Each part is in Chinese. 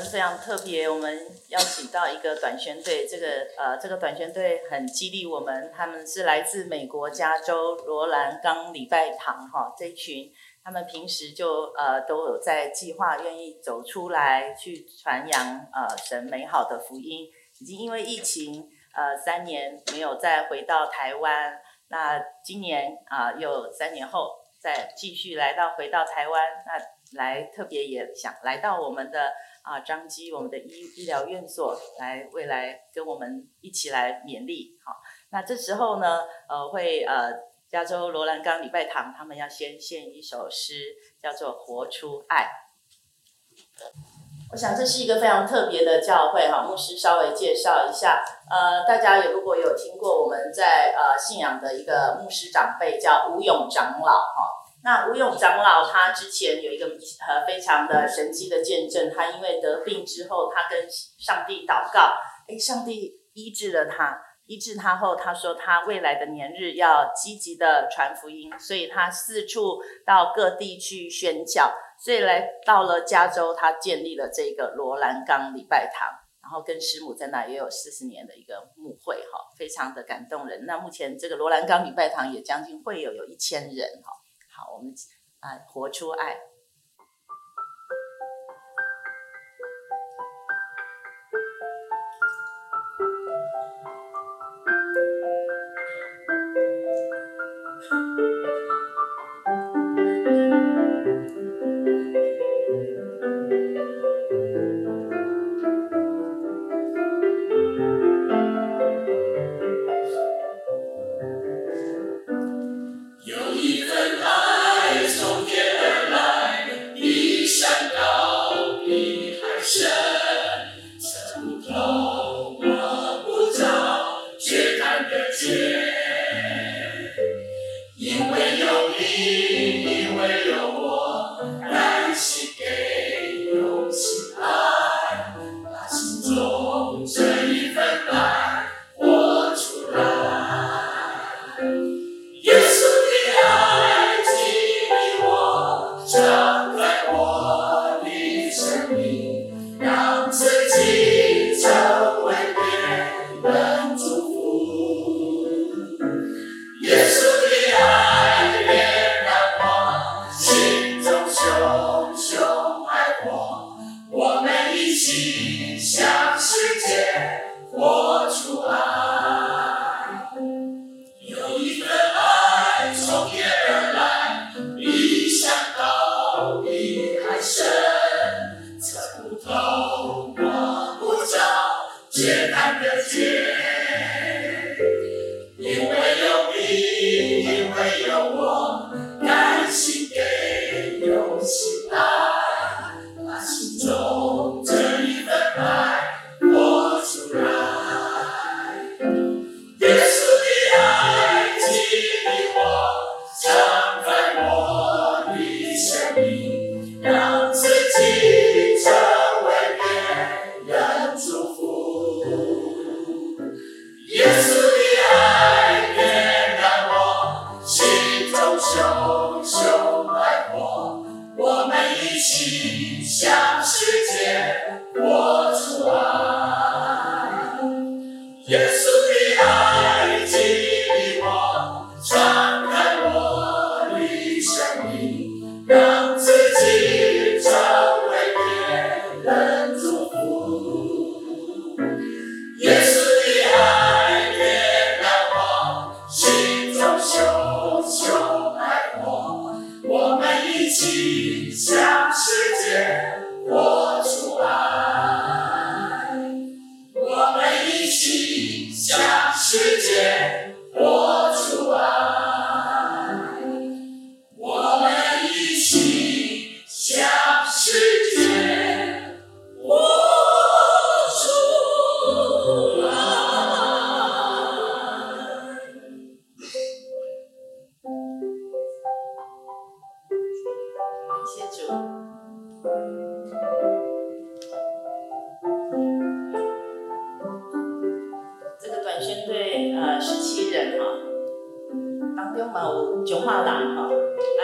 非常特别，我们邀请到一个短宣队，这个呃，这个短宣队很激励我们，他们是来自美国加州罗兰冈礼拜堂哈，这一群他们平时就呃都有在计划，愿意走出来去传扬呃神美好的福音，已经因为疫情呃三年没有再回到台湾，那今年啊、又三年后再继续来到回到台湾那。来特别也想来到我们的啊彰基我们的医医疗院所来未来跟我们一起来勉励好，那这时候呢呃会呃加州罗兰冈礼拜堂他们要先献一首诗叫做活出爱，我想这是一个非常特别的教会哈牧师稍微介绍一下呃大家也如果有听过我们在呃信仰的一个牧师长辈叫吴勇长老哈。那吴勇长老他之前有一个呃非常的神迹的见证，他因为得病之后，他跟上帝祷告，诶，上帝医治了他，医治他后，他说他未来的年日要积极的传福音，所以他四处到各地去宣教，所以来到了加州，他建立了这个罗兰冈礼拜堂，然后跟师母在那也有四十年的一个牧会哈，非常的感动人。那目前这个罗兰冈礼拜堂也将近会有有一千人哈。我们啊，活出爱。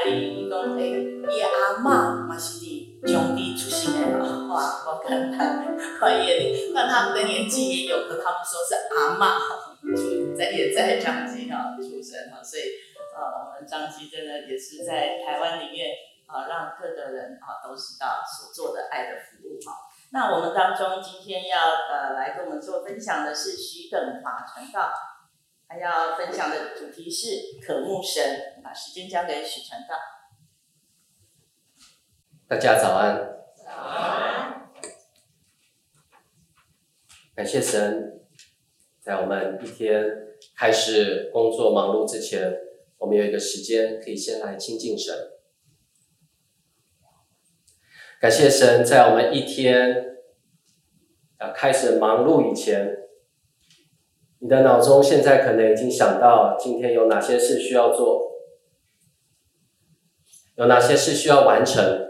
伊讲诶，伊阿嬷嘛是伫中坜出生诶嘛，吼啊，我看看，看叶丽，但他们的年纪也有的，他们说是阿嬷，在也在彰基哈出生哈，所以呃，我们彰基真的也是在台湾里面啊，让各个人啊都知道所做的爱的服务哈。那我们当中今天要呃来跟我们做分享的是许等华传道，还要分享的主题是渴慕神，把时间交给许传道。大家早安。早安。感谢神，在我们一天开始工作忙碌之前，我们有一个时间可以先来亲近神。感谢神，在我们一天啊开始忙碌以前，你的脑中现在可能已经想到今天有哪些事需要做，有哪些事需要完成。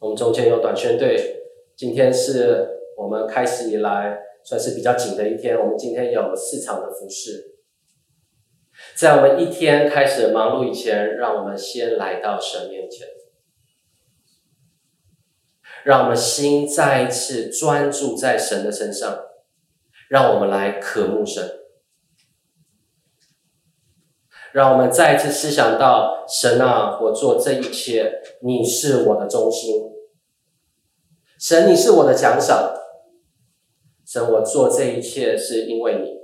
我们中间有短宣队，今天是我们开始以来算是比较紧的一天。我们今天有四场的服事，在我们一天开始忙碌以前，让我们先来到神面前，让我们心再一次专注在神的身上，让我们来渴慕神，让我们再一次思想到神啊，我做这一切。你是我的中心，神，你是我的奖赏。神，我做这一切是因为你，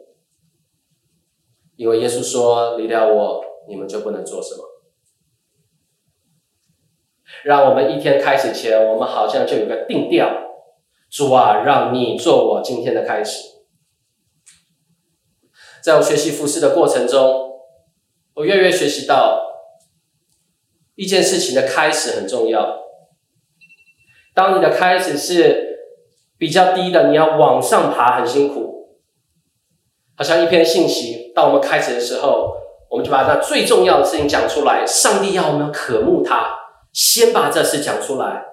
因为耶稣说：“离了我，你们就不能做什么。”让我们一天开始前，我们好像就有个定调：主啊，让你做我今天的开始。在我学习服事的过程中，我越来越学习到。一件事情的开始很重要。当你的开始是比较低的，你要往上爬很辛苦。好像一篇信息，当我们开始的时候，我们就把那最重要的事情讲出来。上帝要我们渴慕他，先把这事讲出来。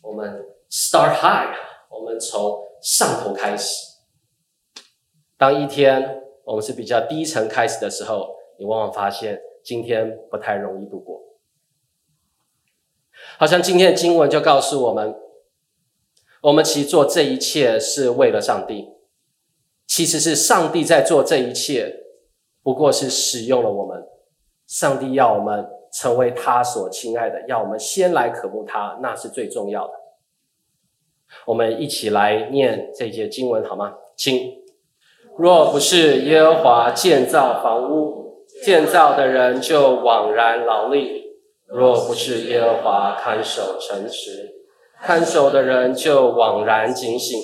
我们 start high，我们从上头开始。当一天我们是比较低层开始的时候，你往往发现。今天不太容易度过，好像今天的经文就告诉我们，我们其实做这一切是为了上帝，其实是上帝在做这一切，不过是使用了我们。上帝要我们成为他所亲爱的，要我们先来渴慕他，那是最重要的。我们一起来念这节经文好吗？请，若不是耶和华建造房屋。建造的人就枉然劳力，若不是耶和华看守城池，看守的人就枉然警醒。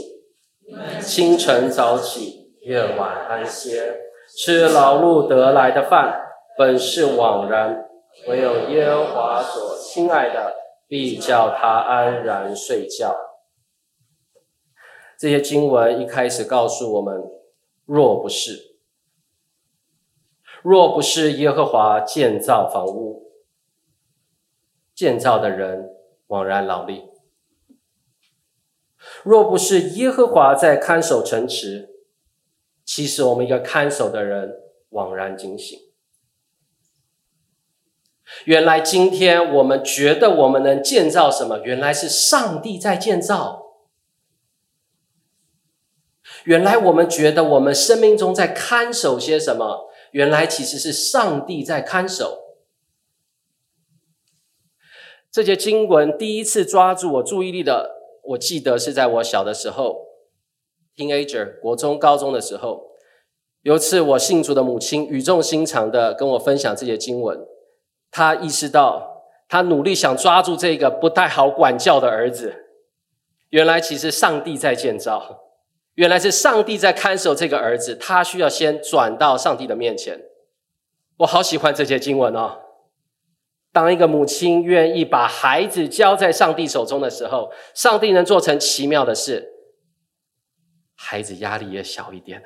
清晨早起，夜晚安歇，吃劳碌得来的饭，本是枉然；唯有耶和华所亲爱的，必叫他安然睡觉。这些经文一开始告诉我们：若不是。若不是耶和华建造房屋，建造的人枉然劳力；若不是耶和华在看守城池，其实我们一个看守的人枉然警醒。原来今天我们觉得我们能建造什么？原来是上帝在建造。原来我们觉得我们生命中在看守些什么？原来其实是上帝在看守。这节经文第一次抓住我注意力的，我记得是在我小的时候，teenager，国中、高中的时候，有一次我信主的母亲语重心长的跟我分享这节经文，他意识到，他努力想抓住这个不太好管教的儿子，原来其实上帝在建造。原来是上帝在看守这个儿子，他需要先转到上帝的面前。我好喜欢这节经文哦。当一个母亲愿意把孩子交在上帝手中的时候，上帝能做成奇妙的事，孩子压力也小一点。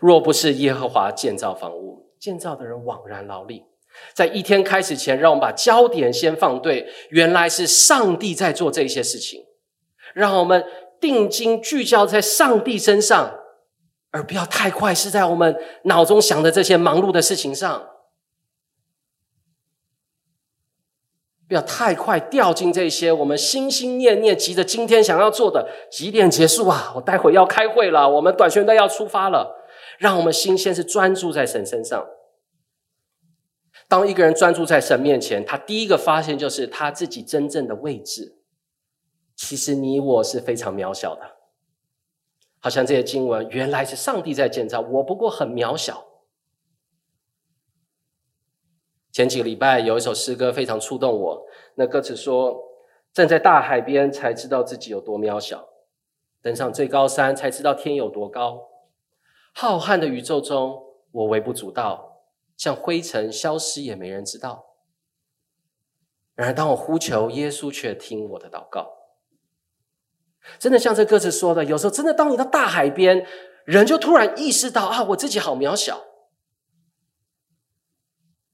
若不是耶和华建造房屋，建造的人枉然劳力。在一天开始前，让我们把焦点先放对，原来是上帝在做这些事情。让我们定睛聚焦在上帝身上，而不要太快是在我们脑中想的这些忙碌的事情上。不要太快掉进这些我们心心念念、急着今天想要做的，几点结束啊？我待会要开会了，我们短宣队要出发了。让我们心先是专注在神身上。当一个人专注在神面前，他第一个发现就是他自己真正的位置。其实你我是非常渺小的，好像这些经文原来是上帝在建造，我不过很渺小。前几个礼拜有一首诗歌非常触动我，那歌词说：“站在大海边才知道自己有多渺小，登上最高山才知道天有多高。”浩瀚的宇宙中，我微不足道，像灰尘消失也没人知道。然而，当我呼求耶稣，却听我的祷告。真的像这歌词说的，有时候真的，当你到大海边，人就突然意识到啊，我自己好渺小。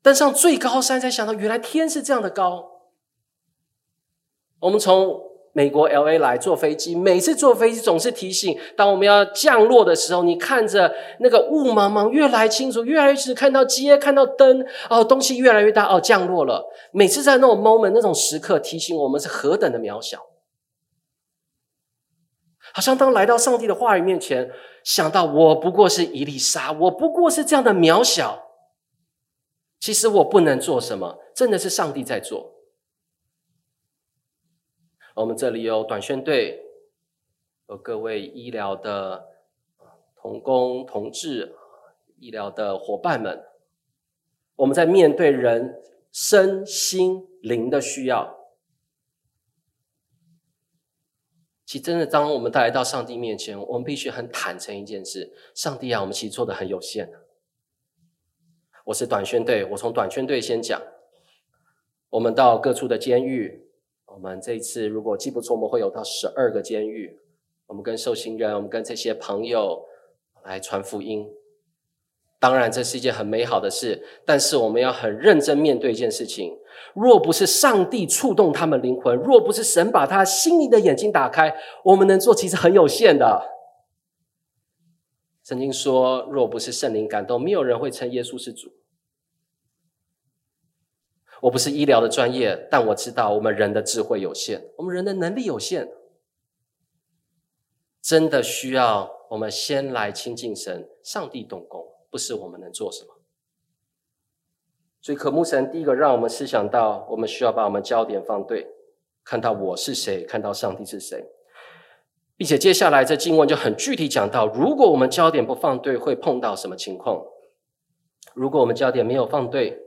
登上最高山，才想到原来天是这样的高。我们从。美国 LA 来坐飞机，每次坐飞机总是提醒，当我们要降落的时候，你看着那个雾茫茫，越来清楚，越来越清楚，看到街，看到灯，哦，东西越来越大，哦，降落了。每次在那种 moment，那种时刻，提醒我们是何等的渺小。好像当来到上帝的话语面前，想到我不过是一粒沙，我不过是这样的渺小。其实我不能做什么，真的是上帝在做。我们这里有短宣队，有各位医疗的同工同志，医疗的伙伴们。我们在面对人身心灵的需要，其实真的，当我们来到上帝面前，我们必须很坦诚一件事：上帝啊，我们其实做的很有限。我是短宣队，我从短宣队先讲，我们到各处的监狱。我们这一次如果记不错，我们会有到十二个监狱。我们跟受刑人，我们跟这些朋友来传福音。当然，这是一件很美好的事，但是我们要很认真面对一件事情：若不是上帝触动他们灵魂，若不是神把他心灵的眼睛打开，我们能做其实很有限的。曾经说，若不是圣灵感动，没有人会称耶稣是主。我不是医疗的专业，但我知道我们人的智慧有限，我们人的能力有限，真的需要我们先来亲近神，上帝动工，不是我们能做什么。所以，渴慕神第一个让我们思想到，我们需要把我们焦点放对，看到我是谁，看到上帝是谁，并且接下来这经文就很具体讲到，如果我们焦点不放对，会碰到什么情况？如果我们焦点没有放对，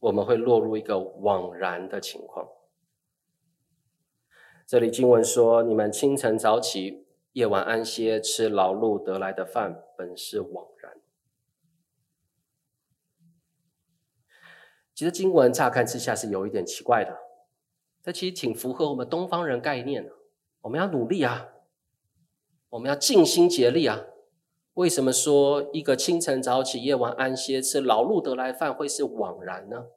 我们会落入一个枉然的情况。这里经文说：“你们清晨早起，夜晚安歇，吃劳碌得来的饭，本是枉然。”其实经文乍看之下是有一点奇怪的，这其实挺符合我们东方人概念的。我们要努力啊，我们要尽心竭力啊。为什么说一个清晨早起、夜晚安歇、吃劳碌得来饭会是枉然呢？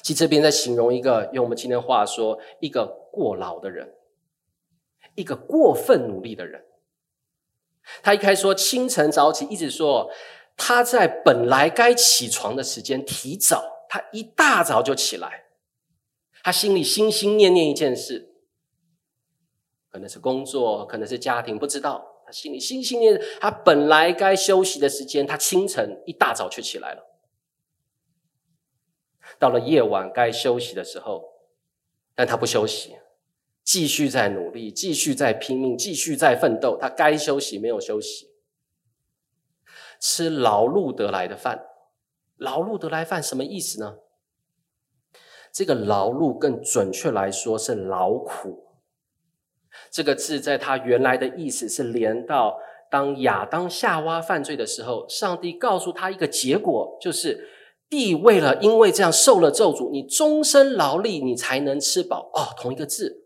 其实这边在形容一个，用我们今天话说，一个过劳的人，一个过分努力的人。他一开始说清晨早起，一直说他在本来该起床的时间提早，他一大早就起来，他心里心心念念一件事，可能是工作，可能是家庭，不知道。他心里心心念，他本来该休息的时间，他清晨一大早就起来了。到了夜晚该休息的时候，但他不休息，继续在努力，继续在拼命，继续在奋斗。他该休息没有休息，吃劳碌得来的饭。劳碌得来饭什么意思呢？这个劳碌更准确来说是劳苦。这个字在他原来的意思是连到当亚当夏娃犯罪的时候，上帝告诉他一个结果，就是地为了因为这样受了咒诅，你终身劳力，你才能吃饱。哦，同一个字，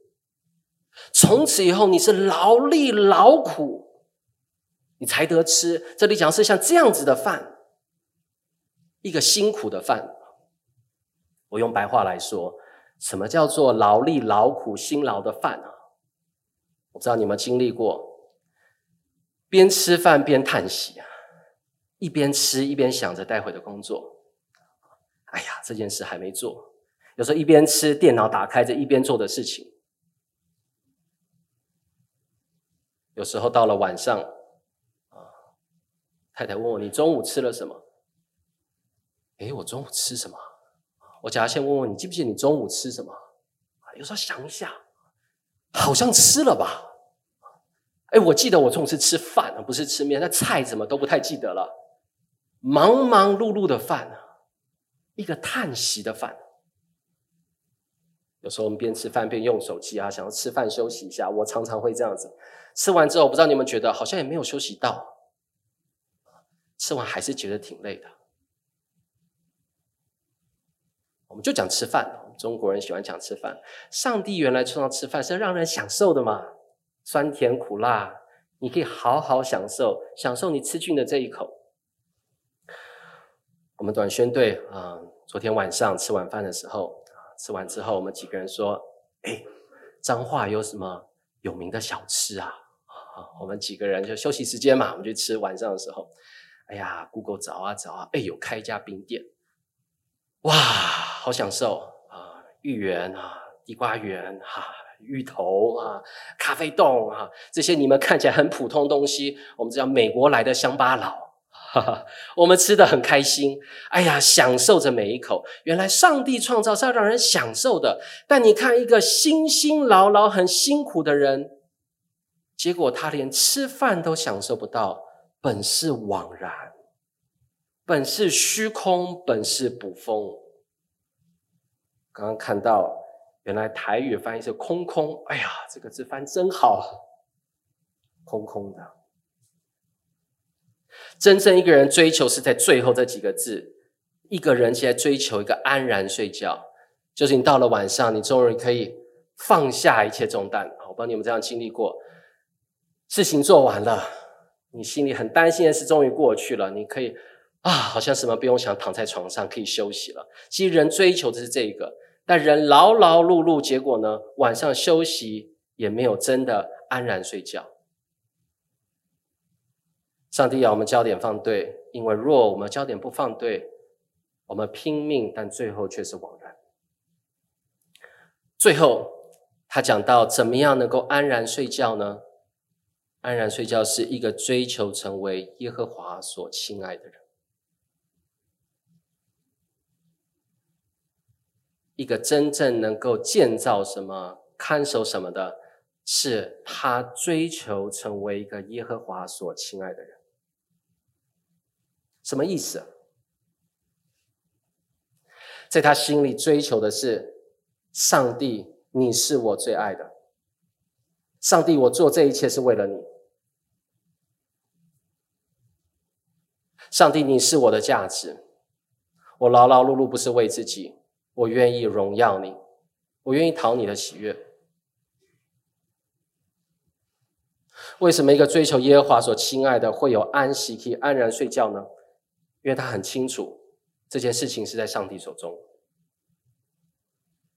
从此以后你是劳力劳苦，你才得吃。这里讲是像这样子的饭，一个辛苦的饭。我用白话来说，什么叫做劳力劳苦辛劳的饭啊？我不知道你们经历过，边吃饭边叹息啊，一边吃一边想着待会的工作。哎呀，这件事还没做，有时候一边吃，电脑打开着一边做的事情。有时候到了晚上，啊，太太问我：“你中午吃了什么？”诶，我中午吃什么？我假先问问你，记不记得你中午吃什么？有时候想一下，好像吃了吧。哎，我记得我总是吃饭，不是吃面。那菜怎么都不太记得了。忙忙碌碌的饭，一个叹息的饭。有时候我们边吃饭边用手机啊，想要吃饭休息一下。我常常会这样子。吃完之后，不知道你们觉得好像也没有休息到，吃完还是觉得挺累的。我们就讲吃饭，中国人喜欢抢吃饭。上帝原来创造吃饭是让人享受的嘛，酸甜苦辣，你可以好好享受，享受你吃进的这一口。我们短宣队啊，昨天晚上吃晚饭的时候，吃完之后，我们几个人说：“哎，彰化有什么有名的小吃啊？”我们几个人就休息时间嘛，我们去吃。晚上的时候，哎呀，Google 找啊找啊，哎，有开一家冰店，哇，好享受！芋圆啊，地瓜圆哈、芋头啊，咖啡冻啊，这些你们看起来很普通东西，我们叫美国来的乡巴佬，哈哈，我们吃的很开心。哎呀，享受着每一口。原来上帝创造是要让人享受的，但你看一个辛辛劳劳、很辛苦的人。结果他连吃饭都享受不到，本是枉然，本是虚空，本是捕风。刚刚看到，原来台语翻译是空空，哎呀，这个字翻真好，空空的。真正一个人追求是在最后这几个字，一个人现在追求一个安然睡觉，就是你到了晚上，你终于可以放下一切重担。我不知道你们这样经历过。事情做完了，你心里很担心的事终于过去了，你可以啊，好像什么不用想，躺在床上可以休息了。其实人追求的是这个，但人劳劳碌碌，结果呢，晚上休息也没有真的安然睡觉。上帝要我们焦点放对，因为若我们焦点不放对，我们拼命，但最后却是枉然。最后，他讲到怎么样能够安然睡觉呢？安然睡觉是一个追求成为耶和华所亲爱的人，一个真正能够建造什么、看守什么的，是他追求成为一个耶和华所亲爱的人。什么意思？在他心里追求的是上帝，你是我最爱的。上帝，我做这一切是为了你。上帝，你是我的价值。我劳劳碌碌不是为自己，我愿意荣耀你，我愿意讨你的喜悦。为什么一个追求耶和华所亲爱的会有安息，可以安然睡觉呢？因为他很清楚这件事情是在上帝手中，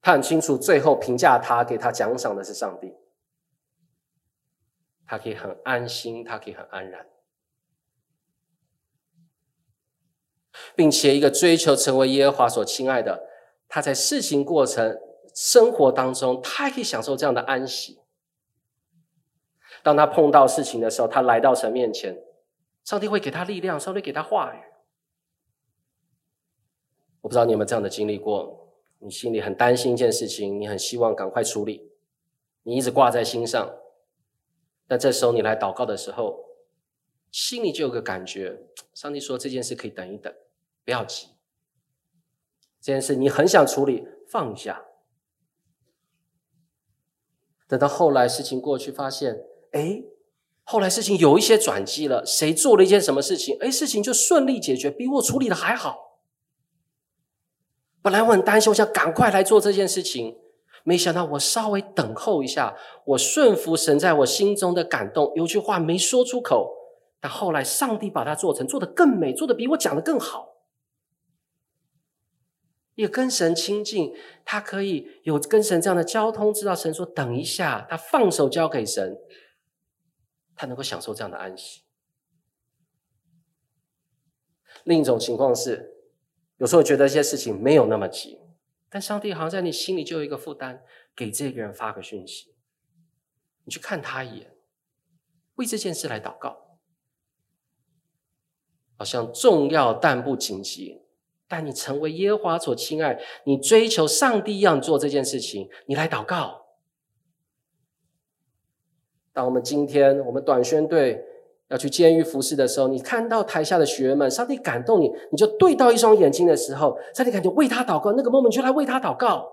他很清楚最后评价他、给他奖赏的是上帝，他可以很安心，他可以很安然。并且，一个追求成为耶和华所亲爱的，他在事情过程、生活当中，他还可以享受这样的安息。当他碰到事情的时候，他来到神面前，上帝会给他力量，上帝给他话语。我不知道你有没有这样的经历过？你心里很担心一件事情，你很希望赶快处理，你一直挂在心上。但这时候你来祷告的时候，心里就有个感觉，上帝说这件事可以等一等。不要急，这件事你很想处理，放下。等到后来事情过去，发现，哎，后来事情有一些转机了。谁做了一件什么事情？哎，事情就顺利解决，比我处理的还好。本来我很担心，我想赶快来做这件事情，没想到我稍微等候一下，我顺服神在我心中的感动，有句话没说出口，但后来上帝把它做成，做得更美，做得比我讲的更好。也跟神亲近，他可以有跟神这样的交通，知道神说等一下，他放手交给神，他能够享受这样的安息。另一种情况是，有时候觉得一些事情没有那么急，但上帝好像在你心里就有一个负担，给这个人发个讯息，你去看他一眼，为这件事来祷告，好像重要但不紧急。但你成为耶和华所亲爱，你追求上帝一样做这件事情，你来祷告。当我们今天我们短宣队要去监狱服侍的时候，你看到台下的学员们，上帝感动你，你就对到一双眼睛的时候，上帝感觉为他祷告，那个 moment 就来为他祷告。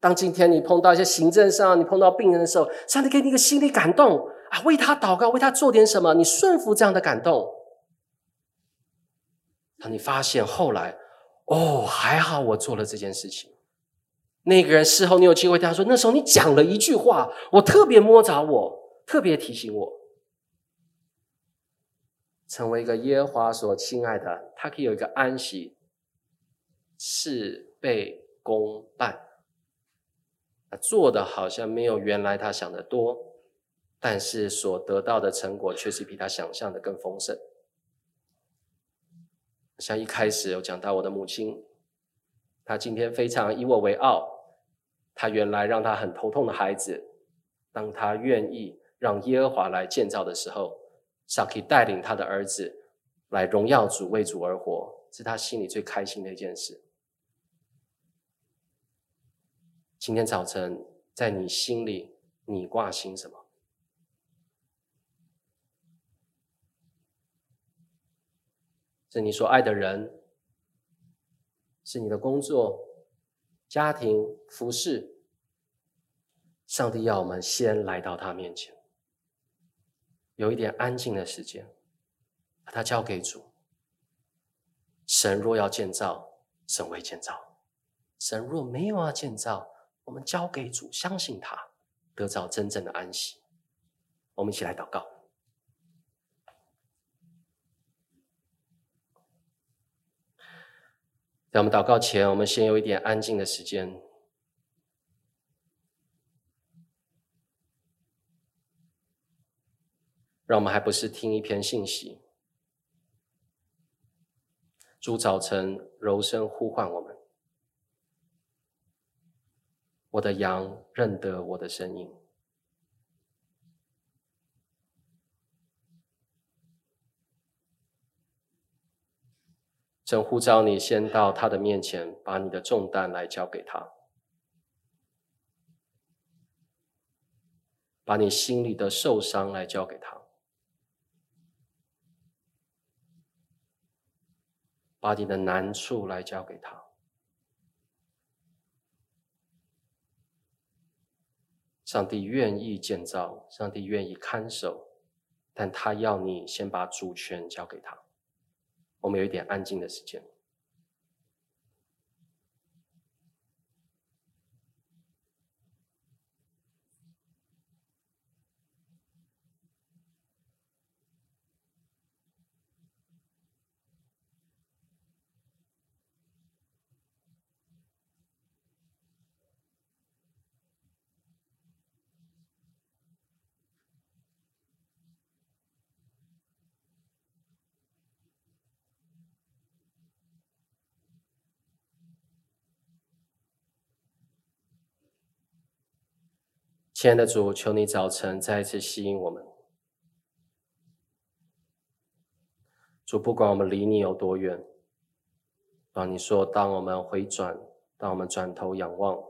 当今天你碰到一些行政上，你碰到病人的时候，上帝给你一个心里感动啊，为他祷告，为他做点什么，你顺服这样的感动。你发现后来，哦，还好我做了这件事情。那个人事后你有机会对他说，那时候你讲了一句话，我特别摸着我，特别提醒我，成为一个耶和华所亲爱的，他可以有一个安息，事倍功半。他做的好像没有原来他想的多，但是所得到的成果却是比他想象的更丰盛。像一开始有讲到我的母亲，她今天非常以我为傲。她原来让她很头痛的孩子，当她愿意让耶和华来建造的时候，上帝带领他的儿子来荣耀主，为主而活，是他心里最开心的一件事。今天早晨在你心里，你挂心什么？是你所爱的人，是你的工作、家庭、服饰。上帝要我们先来到他面前，有一点安静的时间，把它交给主。神若要建造，神会建造；神若没有要建造，我们交给主，相信他，得到真正的安息。我们一起来祷告。在我们祷告前，我们先有一点安静的时间，让我们还不是听一篇信息，主早晨柔声呼唤我们，我的羊认得我的声音。正呼召你先到他的面前，把你的重担来交给他，把你心里的受伤来交给他，把你的难处来交给他。上帝愿意建造，上帝愿意看守，但他要你先把主权交给他。我们有一点安静的时间。亲爱的主，求你早晨再一次吸引我们。主，不管我们离你有多远，当你说，当我们回转，当我们转头仰望，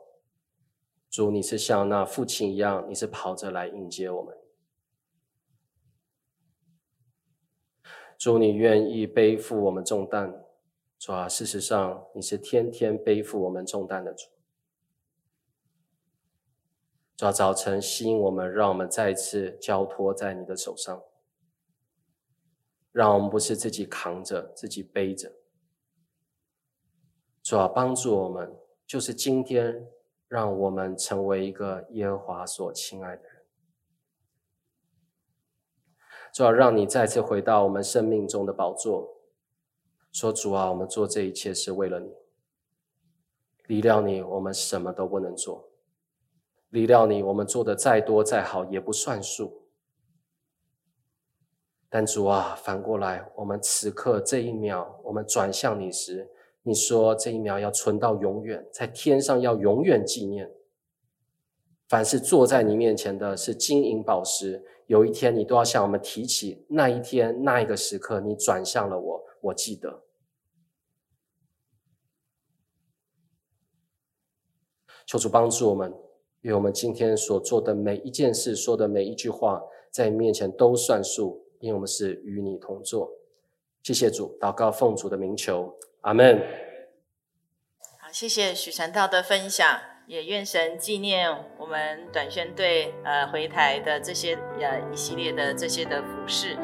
主，你是像那父亲一样，你是跑着来迎接我们。主，你愿意背负我们重担，主啊，事实上，你是天天背负我们重担的主。主要早晨吸引我们，让我们再次交托在你的手上，让我们不是自己扛着、自己背着。主要帮助我们，就是今天让我们成为一个耶和华所亲爱的人。主要让你再次回到我们生命中的宝座，说主啊，我们做这一切是为了你，离了你，我们什么都不能做。离了你，我们做的再多再好也不算数。但主啊，反过来，我们此刻这一秒，我们转向你时，你说这一秒要存到永远，在天上要永远纪念。凡是坐在你面前的是金银宝石，有一天你都要向我们提起那一天那一个时刻，你转向了我，我记得。求主帮助我们，愿我们今天所做的每一件事、说的每一句话，在你面前都算数，因为我们是与你同作。谢谢主，祷告奉主的名求，阿门。好，谢谢许传道的分享，也愿神纪念我们短宣队呃回台的这些呃一系列的这些的服事。